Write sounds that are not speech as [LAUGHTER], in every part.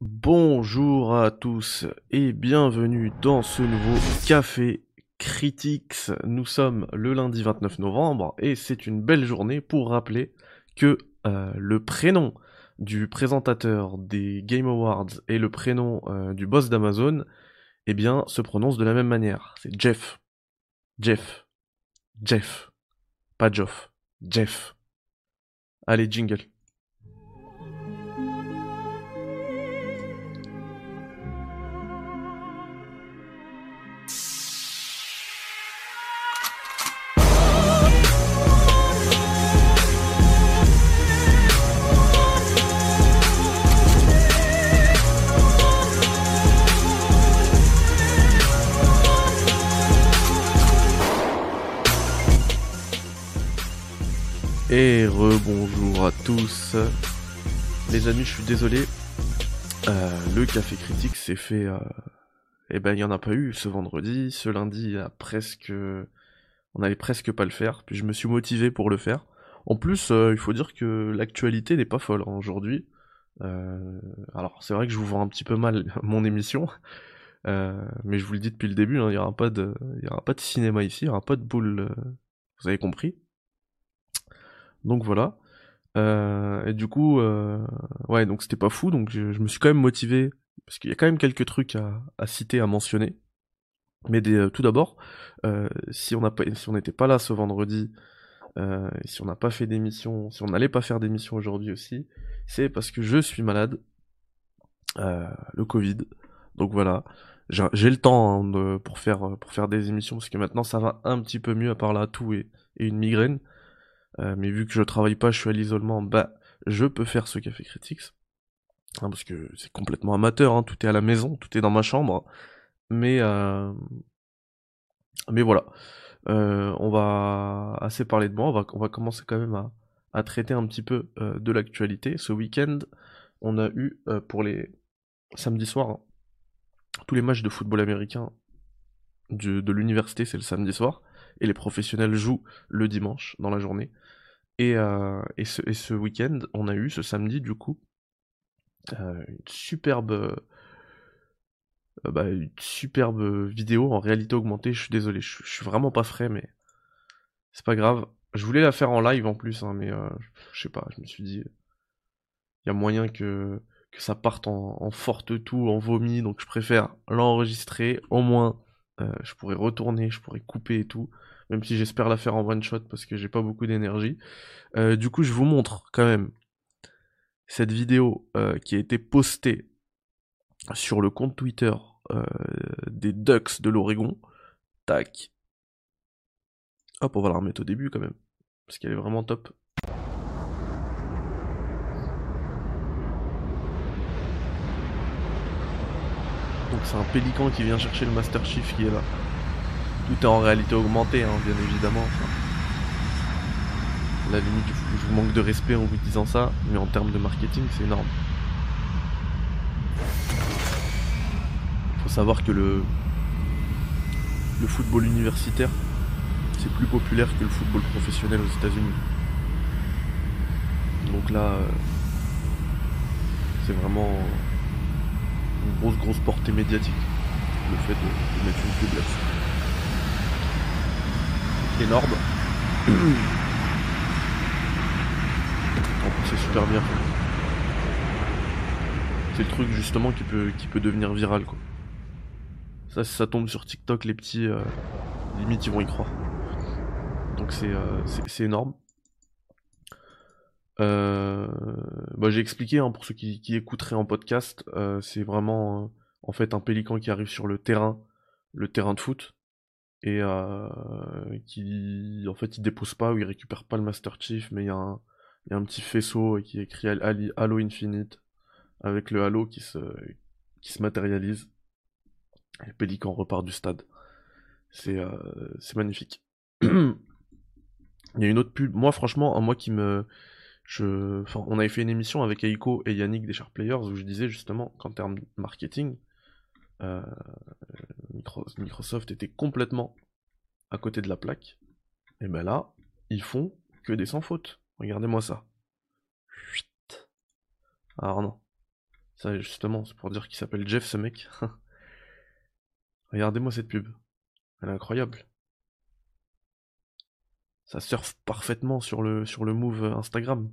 Bonjour à tous et bienvenue dans ce nouveau Café Critics. Nous sommes le lundi 29 novembre et c'est une belle journée pour rappeler que euh, le prénom du présentateur des Game Awards et le prénom euh, du boss d'Amazon, eh bien, se prononcent de la même manière. C'est Jeff. Jeff. Jeff. Pas Geoff. Jeff. Allez, jingle. Et rebonjour à tous. Les amis, je suis désolé. Euh, le café critique s'est fait. Euh... Eh ben, il n'y en a pas eu ce vendredi. Ce lundi, a presque. On allait presque pas le faire. Puis je me suis motivé pour le faire. En plus, euh, il faut dire que l'actualité n'est pas folle hein, aujourd'hui. Alors, c'est vrai que je vous vends un petit peu mal [LAUGHS] mon émission. Mais je vous le dis depuis le début, hein, il n'y aura, de... aura pas de cinéma ici, il n'y aura pas de boule. Vous avez compris donc voilà. Euh, et du coup, euh, ouais, donc c'était pas fou, donc je, me suis quand même motivé, parce qu'il y a quand même quelques trucs à, citer, à mentionner. Mais euh, tout d'abord, si on n'était pas là ce vendredi, si on n'a pas fait d'émission, si on n'allait pas faire d'émission aujourd'hui aussi, c'est parce que je suis malade, le Covid. Donc voilà, j'ai le temps hein, pour faire des émissions, parce que maintenant ça va un petit peu mieux à part la toux et, et une migraine. Euh, mais vu que je travaille pas, je suis à l'isolement, bah je peux faire ce café critiques. Hein, parce que c'est complètement amateur, hein, tout est à la maison, tout est dans ma chambre. Mais euh... mais voilà. Euh, on va assez parler de moi, on va, commencer quand même à, traiter un petit peu de l'actualité. Ce week-end, on a eu pour les samedis soirs tous les matchs de football américain de l'université, c'est le samedi soir, et les professionnels jouent le dimanche dans la journée. Et, euh, et ce, week-end, on a eu ce samedi, du coup, euh, une superbe. Euh, bah, une superbe vidéo en réalité augmentée. Je suis désolé, je, suis vraiment pas frais, mais c'est pas grave. Je voulais la faire en live en plus, hein, mais je sais pas, je me suis dit, il y a moyen que, que ça parte en, forte toux, en vomi, donc je préfère l'enregistrer. Au moins, je pourrais retourner, je pourrais couper et tout même si j'espère la faire en one shot parce que j'ai pas beaucoup d'énergie. Euh, du coup, je vous montre quand même cette vidéo euh, qui a été postée sur le compte Twitter euh, des Ducks de l'Oregon. Tac. Hop, on va la remettre au début quand même, parce qu'elle est vraiment top. Donc c'est un pélican qui vient chercher le Master Chief qui est là. Tout est en réalité augmenté, hein, bien évidemment. La limite, je vous manque de respect en vous disant ça, mais en termes de marketing, c'est énorme. Faut savoir que le, le football universitaire, c'est plus populaire que le football professionnel aux États-Unis. Donc là, euh, c'est vraiment une grosse, grosse portée médiatique, le fait de, mettre une pub là-dessus énorme. Plus, [CLEARS THROAT] c'est super bien. C'est le truc justement qui peut, qui peut devenir viral quoi. Ça, si ça tombe sur TikTok, les petits, euh, limite, ils vont y croire. Donc c'est euh, énorme. Euh, bah, j'ai expliqué hein, pour ceux qui, qui écouteraient en podcast, euh, c'est vraiment en fait un pélican qui arrive sur le terrain, le terrain de foot, et euh, qui en fait il dépose pas ou il récupère pas le Master Chief mais il y, a un- petit faisceau qui est écrit Hal- Hal- Halo Infinite avec le Halo qui se, qui se matérialise. Et Pélican repart du stade. C'est euh, magnifique. Il y a une autre pub. Moi franchement un moi qui me je enfin on avait fait une émission avec Eiko et Yannick des Sharp Players où je disais justement qu'en termes de marketing euh, Micro- Microsoft était complètement à côté de la plaque. Et ben là, ils font que des sans faute. Regardez-moi ça. Chut. Alors non. Ça, justement, c'est pour dire qu'il s'appelle Jeff, ce mec. [LAUGHS] Regardez-moi cette pub. Elle est incroyable. Ça surfe parfaitement sur le, sur le move Instagram.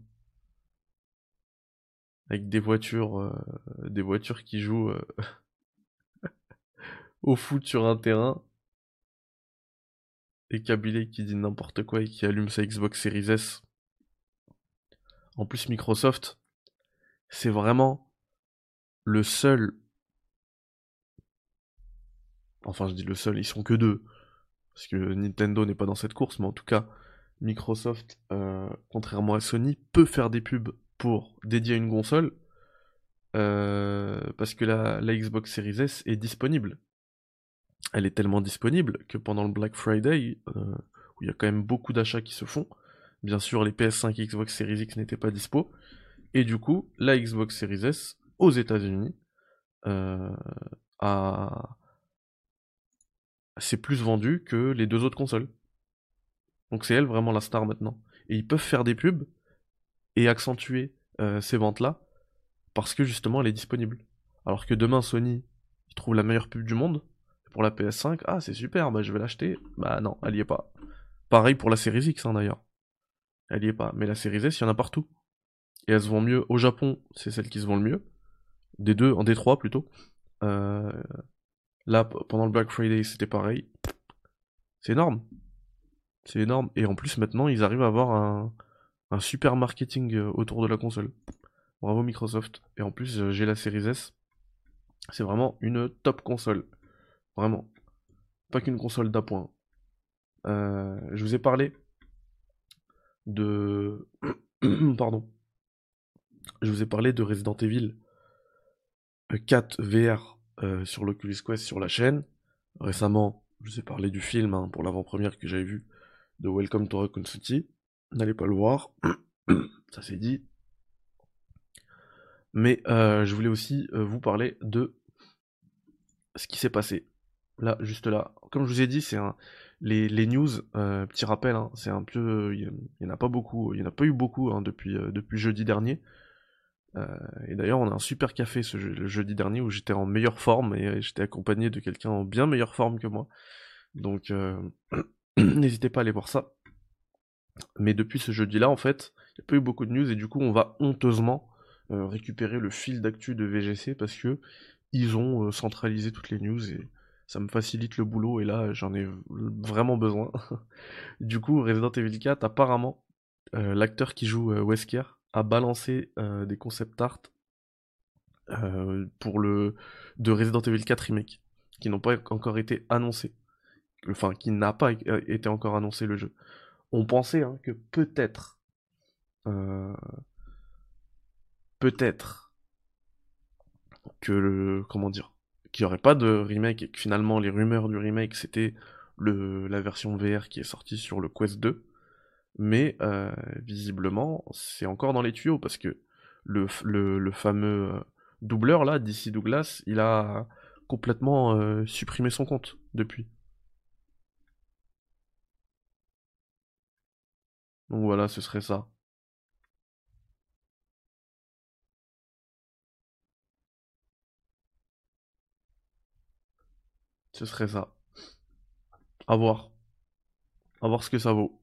Avec des voitures, euh, des voitures qui jouent euh, [LAUGHS] au foot sur un terrain. Et Kabilé qui dit n'importe quoi et qui allume sa Xbox Series S. En plus, Microsoft, c'est vraiment le seul. Enfin, je dis le seul, ils sont que deux. Parce que Nintendo n'est pas dans cette course, mais en tout cas, Microsoft, euh, contrairement à Sony, peut faire des pubs pour dédier une console. Euh, parce que la, Xbox Series S est disponible. Elle est tellement disponible que pendant le Black Friday, euh, où il y a quand même beaucoup d'achats qui se font, bien sûr les PS5 et Xbox Series X n'étaient pas dispo, et du coup la Xbox Series S aux États-Unis euh, a... c'est plus vendu que les deux autres consoles. Donc c'est elle vraiment la star maintenant. Et ils peuvent faire des pubs et accentuer ces ventes-là parce que justement elle est disponible. Alors que demain Sony, trouve la meilleure pub du monde pour la PS5, ah c'est super, bah je vais l'acheter. Bah non, elle y est pas. Pareil pour la série X hein, d'ailleurs. Elle y est pas. Mais la série S, il y en a partout. Et elles se vendent mieux. Au Japon, c'est celle qui se vend le mieux. Des deux, en D3 plutôt. Euh, là, pendant le Black Friday, c'était pareil. C'est énorme. C'est énorme. Et en plus, maintenant, ils arrivent à avoir un, un super marketing euh, autour de la console. Bravo Microsoft. Et en plus, euh, j'ai la Series S. C'est vraiment une top console. Vraiment. Pas qu'une console d'appoint. Euh, je vous ai parlé de... [CLEARS THROAT] Pardon. Je vous ai parlé de Resident Evil 4 VR euh, sur l'Oculus Quest sur la chaîne. Récemment, je vous ai parlé du film hein, pour l'avant-première que j'avais vu de Welcome to Raccoon City. N'allez pas le voir. [CLEARS THROAT] Ça c'est dit. Mais euh, je voulais aussi vous parler de ce qui s'est passé. Là, juste là. Comme je vous ai dit, c'est un... les, news, euh, petit rappel, hein, c'est un peu. Il n'y en a pas beaucoup, il n'y en a pas eu beaucoup hein, depuis, depuis jeudi dernier. et d'ailleurs, on a un super café ce le jeudi dernier où j'étais en meilleure forme et j'étais accompagné de quelqu'un en bien meilleure forme que moi. Donc, [CLEARS THROAT] n'hésitez pas à aller voir ça. Mais depuis ce jeudi-là, en fait, il n'y a pas eu beaucoup de news et du coup, on va honteusement euh, récupérer le fil d'actu de VGC parce que ils ont euh, centralisé toutes les news et ça me facilite le boulot et là j'en ai vraiment besoin. [LAUGHS] du coup, Resident Evil 4, apparemment, euh, l'acteur qui joue Wesker a balancé des concept art pour le de Resident Evil 4 remake qui n'ont pas encore été annoncés. Enfin, qui n'a pas été encore annoncé le jeu. On pensait hein, que peut-être peut-être que le comment dire qu'il n'y aurait pas de remake et que finalement les rumeurs du remake c'était la version VR qui est sortie sur le Quest 2 mais euh, visiblement c'est encore dans les tuyaux parce que le, le, fameux euh, doubleur là DC Douglas il a complètement euh, supprimé son compte depuis. Donc voilà ce serait ça Ce serait ça. À voir. À voir ce que ça vaut.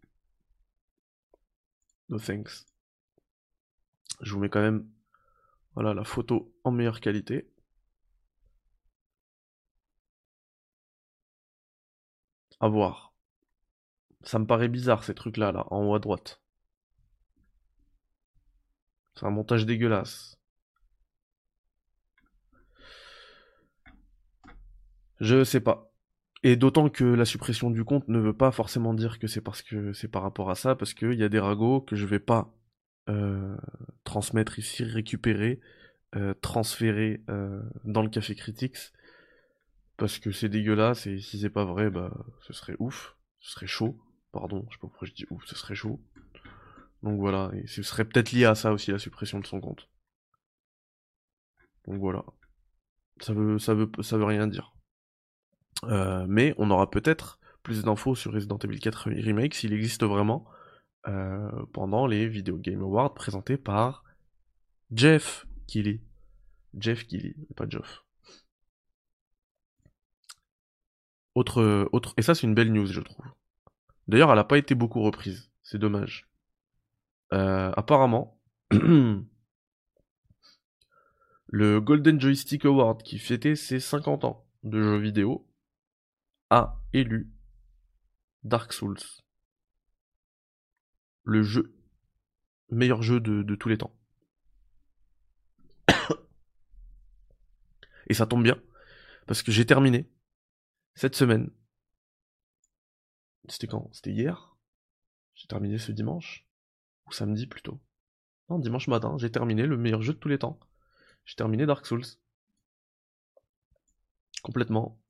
No thanks. Je vous mets quand même voilà la photo en meilleure qualité. À voir. Ça me paraît bizarre ces trucs là là en haut à droite. C'est un montage dégueulasse. Je sais pas. Et d'autant que la suppression du compte ne veut pas forcément dire que c'est parce que c'est par rapport à ça, parce qu'il y a des ragots que je vais pas euh, transmettre ici, récupérer, euh, transférer euh, dans le Café Critics, parce que c'est dégueulasse et si c'est pas vrai, bah ce serait ouf, ce serait chaud, pardon, je sais pas pourquoi je dis ouf, ce serait chaud. Donc voilà, et ce serait peut-être lié à ça aussi la suppression de son compte. Donc voilà. Ça veut, ça ça veut rien dire. Euh, mais on aura peut-être plus d'infos sur Resident Evil 4 Remake s'il existe vraiment euh, pendant les Video Game Awards présentés par Jeff Keighley. Jeff Keighley, pas Geoff. Autre, autre, et ça c'est une belle news je trouve. D'ailleurs elle n'a pas été beaucoup reprise, c'est dommage. Euh, apparemment, [CLEARS THROAT] le Golden Joystick Award qui fêtait ses 50 ans de jeux vidéo a élu Dark Souls. Le jeu, meilleur jeu de, tous les temps. Et ça tombe bien, parce que j'ai terminé cette semaine. C'était quand? C'était hier? J'ai terminé ce dimanche? Ou samedi plutôt? Non, dimanche matin, j'ai terminé le meilleur jeu de tous les temps. J'ai terminé Dark Souls. Complètement.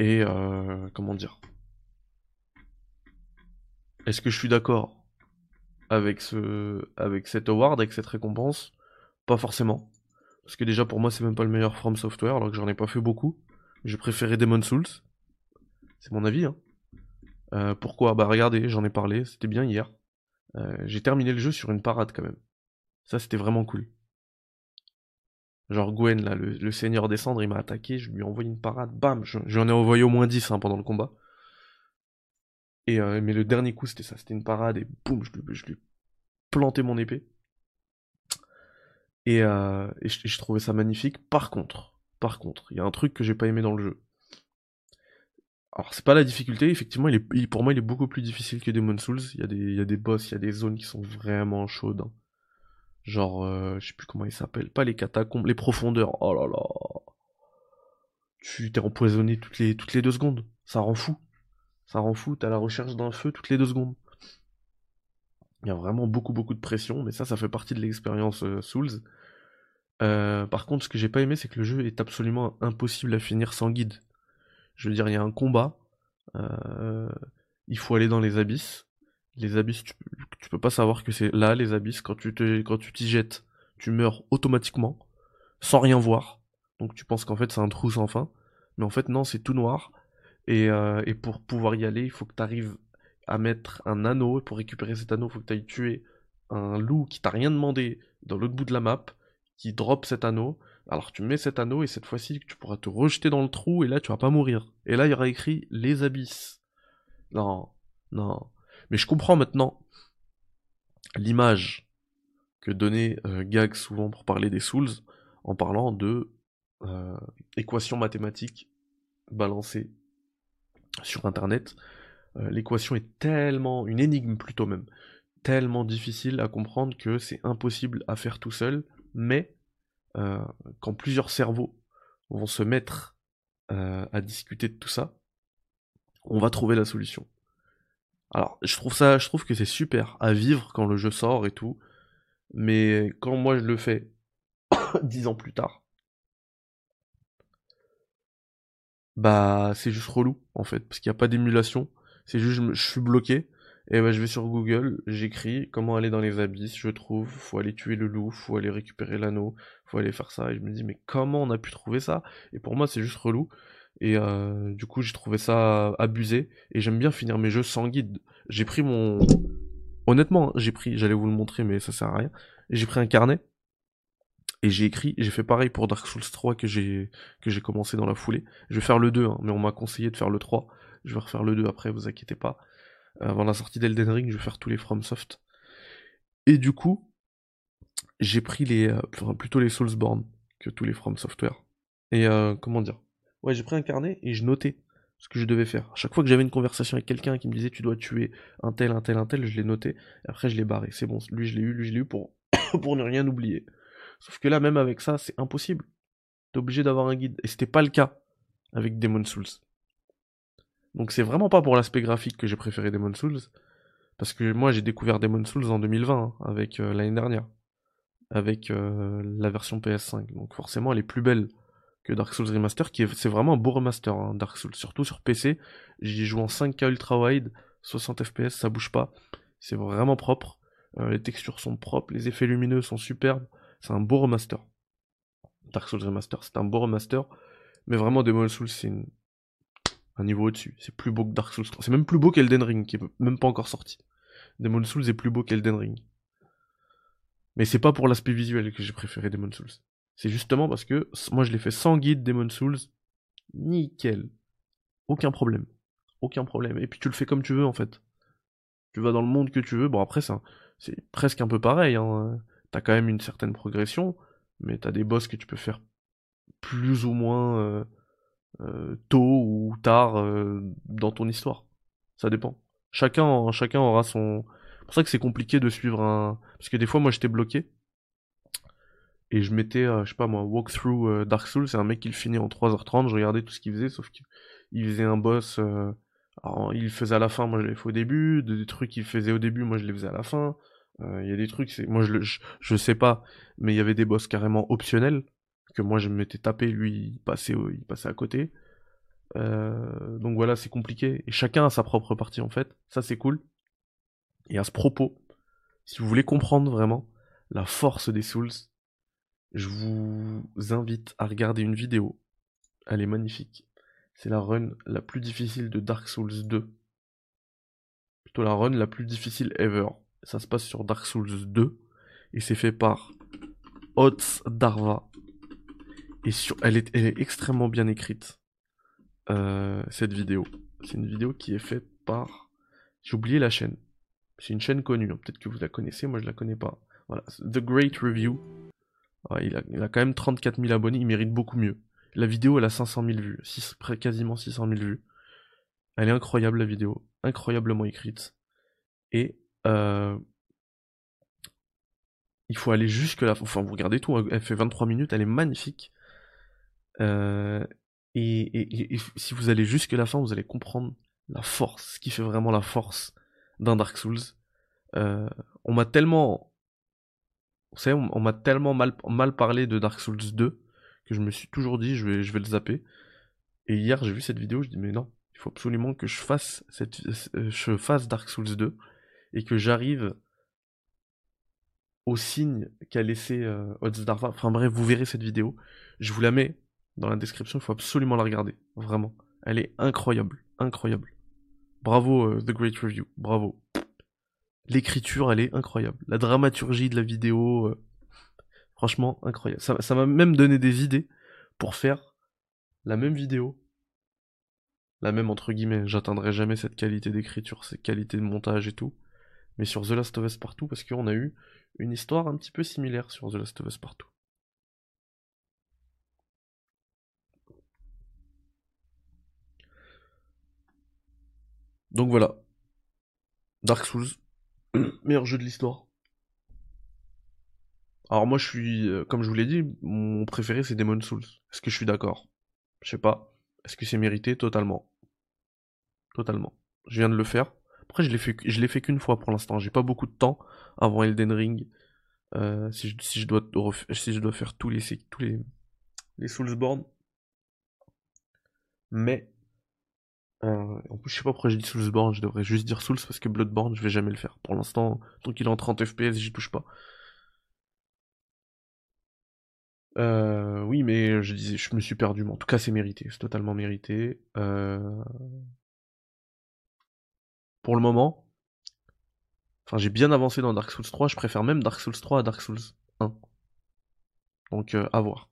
Et euh, comment dire? Est-ce que je suis d'accord avec ce avec cet award, avec cette récompense? Pas forcément. Parce que déjà pour moi c'est même pas le meilleur From Software, alors que j'en ai pas fait beaucoup. J'ai préféré Demon Souls. C'est mon avis. Hein. Euh, pourquoi? Bah regardez, j'en ai parlé, c'était bien hier. Euh, j'ai terminé le jeu sur une parade quand même. Ça c'était vraiment cool. Genre Gwen, là, le, seigneur des cendres, il m'a attaqué, je lui ai envoyé une parade, bam, j'en ai envoyé au moins 10 hein, pendant le combat. Et, euh, mais le dernier coup, c'était ça, c'était une parade, et boum, je, lui ai planté mon épée. Et, euh, je, trouvais ça magnifique. Par contre, par contre, il y a un truc que j'ai pas aimé dans le jeu. Alors, c'est pas la difficulté, effectivement, pour moi, il est beaucoup plus difficile que Demon Souls. Il y, a des, il y a des boss, il y a des zones qui sont vraiment chaudes. Hein. Genre, euh, je sais plus comment il s'appelle. Pas les catacombes, les profondeurs. Oh là là. Tu t'es empoisonné toutes les, deux secondes. Ça rend fou. Ça rend fou. T'as la recherche d'un feu toutes les deux secondes. Il y a vraiment beaucoup, beaucoup de pression. Mais ça, ça fait partie de l'expérience euh, Souls. Euh, par contre, ce que j'ai pas aimé, c'est que le jeu est absolument impossible à finir sans guide. Je veux dire, il y a un combat. il faut aller dans les abysses. Les abysses, tu, peux pas savoir que c'est là, les abysses, quand tu te, quand tu t'y jettes, tu meurs automatiquement, sans rien voir. Donc tu penses qu'en fait c'est un trou sans fin. Mais en fait non, c'est tout noir. Et, euh, et pour pouvoir y aller, il faut que tu arrives à mettre un anneau. Et pour récupérer cet anneau, il faut que tu ailles tuer un loup qui t'a rien demandé dans l'autre bout de la map, qui drop cet anneau. Alors tu mets cet anneau et cette fois-ci tu pourras te rejeter dans le trou et là tu vas pas mourir. Et là il y aura écrit les abysses. Non, non. Mais je comprends maintenant l'image que donnait euh, Gag souvent pour parler des Souls en parlant de euh, équations mathématiques balancées sur internet. Euh, l'équation est tellement, une énigme plutôt même, tellement difficile à comprendre que c'est impossible à faire tout seul, mais quand plusieurs cerveaux vont se mettre à discuter de tout ça, on va trouver la solution. Alors, je trouve ça, je trouve que c'est super à vivre quand le jeu sort et tout. Mais quand moi je le fais [COUGHS] dix ans plus tard, bah c'est juste relou en fait, parce qu'il n'y a pas d'émulation. C'est juste je, suis bloqué. Et bah, je vais sur Google, j'écris comment aller dans les abysses, je trouve, faut aller tuer le loup, faut aller récupérer l'anneau, faut aller faire ça. Et je me dis mais comment on a pu trouver ça? Et pour moi c'est juste relou. Et euh, du coup, j'ai trouvé ça abusé. Et j'aime bien finir mes jeux sans guide. J'ai pris mon. Honnêtement, hein, j'ai pris, j'allais vous le montrer, mais ça sert à rien. J'ai pris un carnet. Et j'ai écrit, j'ai fait pareil pour Dark Souls 3 que j'ai commencé dans la foulée. Je vais faire le 2, hein, mais on m'a conseillé de faire le 3. Je vais refaire le 2 après, vous inquiétez pas. Avant la sortie d'Elden Ring, je vais faire tous les FromSoft. Et du coup, j'ai pris les, euh, plutôt les Soulsborne que tous les From Software. Et euh, comment dire? Ouais, j'ai pris un carnet et je notais ce que je devais faire. À chaque fois que j'avais une conversation avec quelqu'un qui me disait tu dois tuer un tel, un tel, un tel, je l'ai noté. Et après, je l'ai barré. C'est bon, lui, je l'ai eu, lui, je l'ai eu pour, [COUGHS] pour ne rien oublier. Sauf que là, même avec ça, c'est impossible. T'es obligé d'avoir un guide. Et c'était pas le cas avec Demon Souls. Donc c'est vraiment pas pour l'aspect graphique que j'ai préféré Demon Souls. Parce que moi, j'ai découvert Demon Souls en 2020, hein, avec euh, l'année dernière. Avec euh, la version PS5. Donc forcément, elle est plus belle Dark Souls Remaster, qui est, c'est vraiment un beau remaster, hein, Dark Souls, surtout sur PC. J'y joue en 5K ultra wide, 60 FPS, ça bouge pas. C'est vraiment propre. Euh, les textures sont propres, les effets lumineux sont superbes. C'est un beau remaster. Dark Souls Remaster, c'est un beau remaster. Mais vraiment, Demon Souls, c'est un niveau au-dessus. C'est plus beau que Dark Souls 3. C'est même plus beau qu'Elden Ring, qui est même pas encore sorti. Demon Souls est plus beau qu'Elden Ring. Mais c'est pas pour l'aspect visuel que j'ai préféré Demon Souls C'est justement parce que moi je l'ai fait sans guide Demon Souls. Nickel. Aucun problème. Aucun problème. Et puis tu le fais comme tu veux en fait. Tu vas dans le monde que tu veux. Bon après c'est presque un peu pareil. Hein. T'as quand même une certaine progression, mais t'as des boss que tu peux faire plus ou moins euh, euh, tôt ou tard euh, dans ton histoire. Ça dépend. Chacun, chacun aura son. C'est pour ça que c'est compliqué de suivre un. Parce que des fois, moi, j'étais bloqué et je mettais, euh, je sais pas moi, walkthrough euh, Dark Souls, c'est un mec qui le finit en 3h30, je regardais tout ce qu'il faisait, sauf qu'il faisait un boss, euh, alors, il le faisait à la fin, moi je l'ai fait au début, des trucs qu'il faisait au début, moi je les faisais à la fin, il y a des trucs, moi je, le, je, sais pas, mais il y avait des boss carrément optionnels, que moi je m'étais tapé, lui il il passait à côté. donc voilà, c'est compliqué, et chacun a sa propre partie en fait, ça c'est cool. Et à ce propos, si vous voulez comprendre vraiment la force des Souls, je vous invite à regarder une vidéo. Elle est magnifique. C'est la run la plus difficile de Dark Souls 2. Plutôt la run la plus difficile ever. Ça se passe sur Dark Souls 2. Et c'est fait par Ots Darva. Et sur, elle, est, elle est extrêmement bien écrite. Euh, cette vidéo. C'est une vidéo qui est faite par. J'ai oublié la chaîne. C'est une chaîne connue. Hein. Peut-être que vous la connaissez. Moi, je la connais pas. Voilà. The Great Review il, a, quand même 34 000 abonnés, il mérite beaucoup mieux. La vidéo, elle a 500 000 vues, quasiment 600 000 vues. Elle est incroyable, la vidéo, incroyablement écrite. Et euh, il faut aller jusque là. Enfin, vous regardez tout, hein. elle fait 23 minutes, elle est magnifique. Euh, et, si vous allez jusque la fin, vous allez comprendre la force, ce qui fait vraiment la force d'un Dark Souls. Euh, on m'a tellement vous savez, on, m'a tellement mal, parlé de Dark Souls 2 que je me suis toujours dit je vais, le zapper. Et hier j'ai vu cette vidéo, je dis mais non, il faut absolument que je fasse cette, euh, je fasse Dark Souls 2 et que j'arrive au signe qu'a laissé euh, Darva. Enfin bref, vous verrez cette vidéo. Je vous la mets dans la description, il faut absolument la regarder. Vraiment. Elle est incroyable. Incroyable. Bravo euh, The Great Review. Bravo. L'écriture, elle est incroyable. La dramaturgie de la vidéo, euh, franchement, incroyable. Ça m'a même donné des idées pour faire la même vidéo. La même entre guillemets. J'atteindrai jamais cette qualité d'écriture, cette qualité de montage et tout. Mais sur The Last of Us Partout, parce qu'on a eu une histoire un petit peu similaire sur The Last of Us Partout. Donc voilà. Dark Souls, [CLEARS THROAT] meilleur jeu de l'histoire. Alors moi je suis, euh, comme je vous l'ai dit, mon préféré c'est Demon Souls. Est-ce que je suis d'accord? Je sais pas. Est-ce que c'est mérité? Totalement. Totalement. Je viens de le faire. Après je l'ai fait, je qu'une fois pour l'instant. J'ai pas beaucoup de temps avant Elden Ring. Euh, si, je, dois faire tous les tous les les. Mais euh, en je sais pas pourquoi j'ai dit Soulsborne, je devrais juste dire Souls parce que Bloodborne, je vais jamais le faire. Pour l'instant, tant qu'il est en 30 FPS, j'y touche pas. Euh, oui, mais je disais, je me suis perdu, mais en tout cas, c'est mérité, c'est totalement mérité. Euh... Pour le moment, enfin, j'ai bien avancé dans Dark Souls 3, je préfère même Dark Souls 3 à Dark Souls 1. Donc, euh, à voir.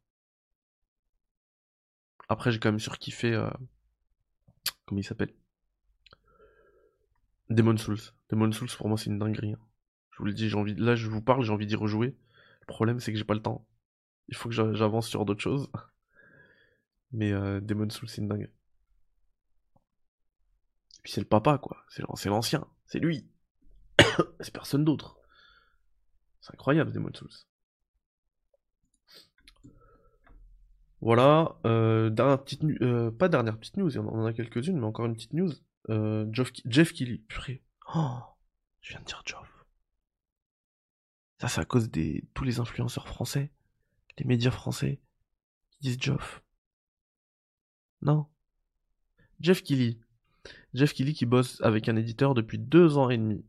Après, j'ai quand même surkiffé. Comment il s'appelle? Demon Souls. Demon Souls pour moi c'est une dinguerie. Hein. Je vous le dis, j'ai envie. Là je vous parle, j'ai envie d'y rejouer. Le problème c'est que j'ai pas le temps. Il faut que j'avance sur d'autres choses. [LAUGHS] Mais euh, Demon Souls c'est une dinguerie. Et puis c'est le papa quoi. C'est l'ancien. C'est lui. [COUGHS] c'est personne d'autre. C'est incroyable Demon Souls. Voilà, euh, dernière petite euh, pas dernière petite news, on en a quelques-unes, mais encore une petite news. Euh, Jeff, Jeff Kelly, purée. Oh, je viens de dire Jeff. Ça, c'est à cause des tous les influenceurs français, les médias français, qui disent Jeff. Non. Jeff Kelly. Jeff Kelly qui bosse avec un éditeur depuis deux ans et demi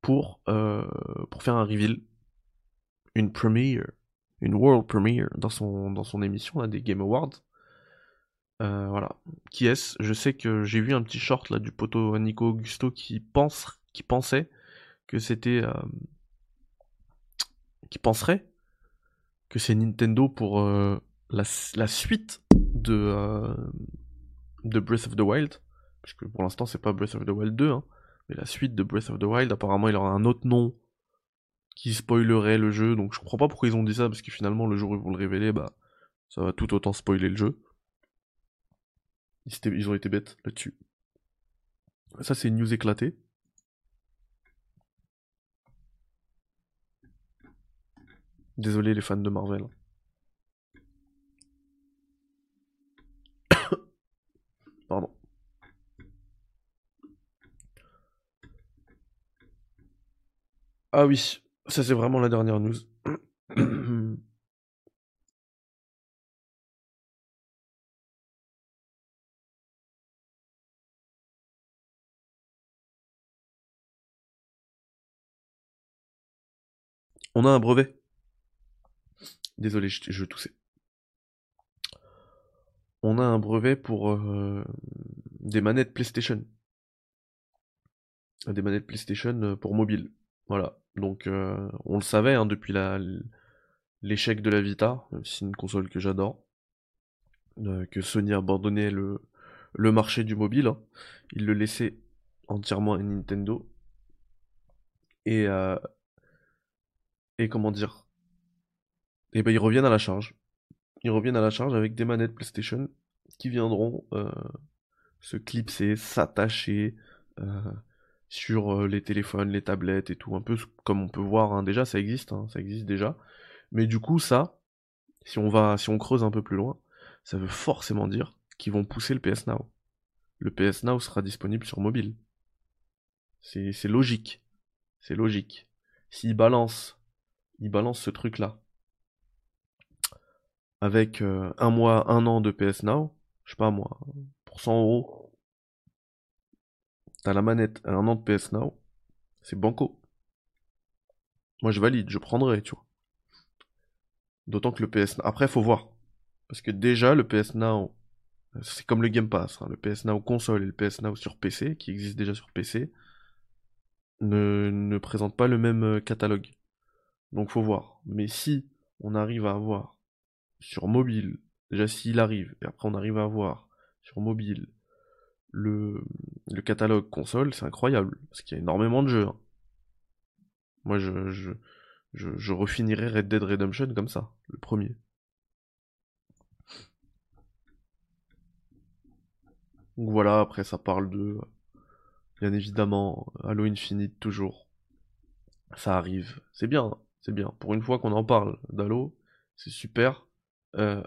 pour, euh, pour faire un reveal, une premiere une world premiere dans son, dans son émission là, des Game Awards. Euh, voilà. Qui est-ce? Je sais que j'ai vu un petit short là du poteau Nico Augusto qui pense, qui pensait que c'était, euh, qui penserait que c'est Nintendo pour euh, la, la, suite de, de Breath of the Wild. Parce que pour l'instant, c'est pas Breath of the Wild 2, hein, mais la suite de Breath of the Wild. Apparemment, il aura un autre nom qui spoilerait le jeu. Donc je comprends pas pourquoi ils ont dit ça, parce que finalement, le jour où ils vont le révéler, bah, ça va tout autant spoiler le jeu. Ils, ont été bêtes là-dessus. Ça, c'est une news éclatée. Désolé les fans de Marvel. [COUGHS] Pardon. Ah oui, ça c'est vraiment la dernière news. [CLEARS THROAT] On a un brevet. Désolé, je, toussais. On a un brevet pour euh, des manettes PlayStation. Des manettes PlayStation euh, pour mobile. Voilà. Donc euh, on le savait hein, depuis l'échec de la Vita, c'est une console que j'adore. que Sony abandonnait le, marché du mobile. Hein. Il le laissait entièrement à Nintendo. Et, et comment dire? Et ben ils reviennent à la charge. Ils reviennent à la charge avec des manettes PlayStation qui viendront euh, se clipser, s'attacher euh, sur euh, les téléphones, les tablettes et tout, un peu comme on peut voir hein. déjà, ça existe, hein, ça existe déjà. Mais du coup, ça, si on va, si on creuse un peu plus loin, ça veut forcément dire qu'ils vont pousser le PS Now. Le PS Now sera disponible sur mobile. C'est logique. C'est logique. S'ils balancent, ils balancent ce truc-là avec euh, un mois, un an de PS Now, je sais pas moi, pour 100 euros, t'as la manette et un an de PS Now, c'est banco. Moi je valide, je prendrai, tu vois. D'autant que le PS. Après, faut voir. Parce que déjà, le PS Now, c'est comme le Game Pass. Hein. Le PS Now console et le PS Now sur PC, qui existe déjà sur PC, ne, ne présentent pas le même euh, catalogue. Donc faut voir. Mais si on arrive à avoir sur mobile, déjà s'il arrive, et après on arrive à avoir sur mobile le, catalogue console, c'est incroyable, parce qu'il y a énormément de jeux. Hein. Moi je, je, je, je refinirai Red Dead Redemption comme ça, le premier. Donc voilà, après ça parle de, bien évidemment, Halo Infinite toujours. Ça arrive, c'est bien, c'est bien. Pour une fois qu'on en parle d'Halo, c'est super. Euh,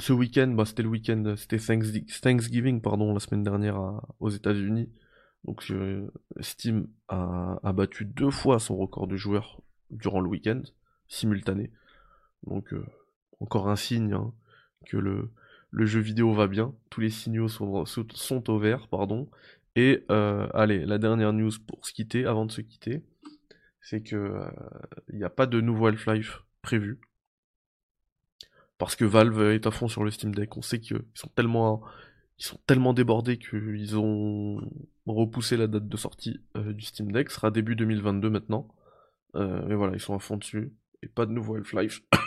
ce week-end, bah, c'était le week-end, c'était Thanksgiving, pardon, la semaine dernière aux États-Unis. Donc euh, Steam a, battu deux fois son record de joueurs durant le week-end, simultané. Donc euh, encore un signe hein, que le, jeu vidéo va bien. Tous les signaux sont, au vert, pardon. Et allez, la dernière news pour se quitter, avant de se quitter, c'est que il n'y a pas de nouveau Half-Life prévu parce que Valve est à fond sur le Steam Deck. On sait qu'ils sont tellement, ils sont tellement débordés qu'ils ont repoussé la date de sortie euh, du Steam Deck. Ce sera début 2022 maintenant. Euh, et voilà, ils sont à fond dessus. Et pas de nouveau Half-Life. [COUGHS]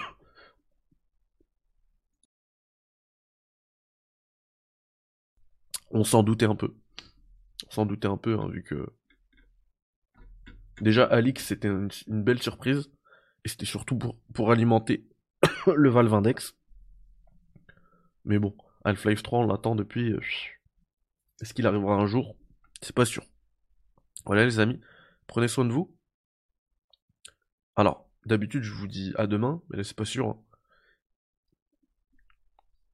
On s'en doutait un peu. On s'en doutait un peu, hein, vu que. Déjà, Alix, c'était une, belle surprise. Et c'était surtout pour, pour alimenter [LAUGHS] le Valve Index. Mais bon, Half-Life 3, on l'attend depuis. Euh, est-ce qu'il arrivera un jour? C'est pas sûr. Voilà les amis, prenez soin de vous. Alors, d'habitude je vous dis à demain, mais là c'est pas sûr. Hein.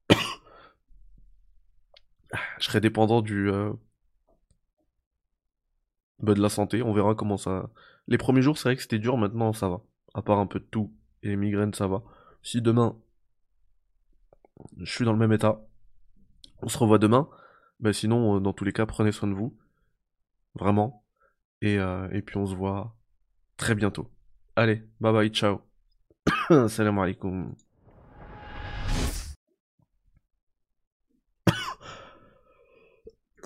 [COUGHS] je serai dépendant du euh, bah, de la santé, on verra comment ça. Les premiers jours, c'est vrai que c'était dur, maintenant ça va. À part un peu de tout et les migraines, ça va. Si demain, je suis dans le même état, on se revoit demain. Ben sinon, euh, dans tous les cas, prenez soin de vous. Vraiment. Et, euh, et puis on se voit très bientôt. Allez, bye bye, ciao. [COUGHS] Salam alaikum.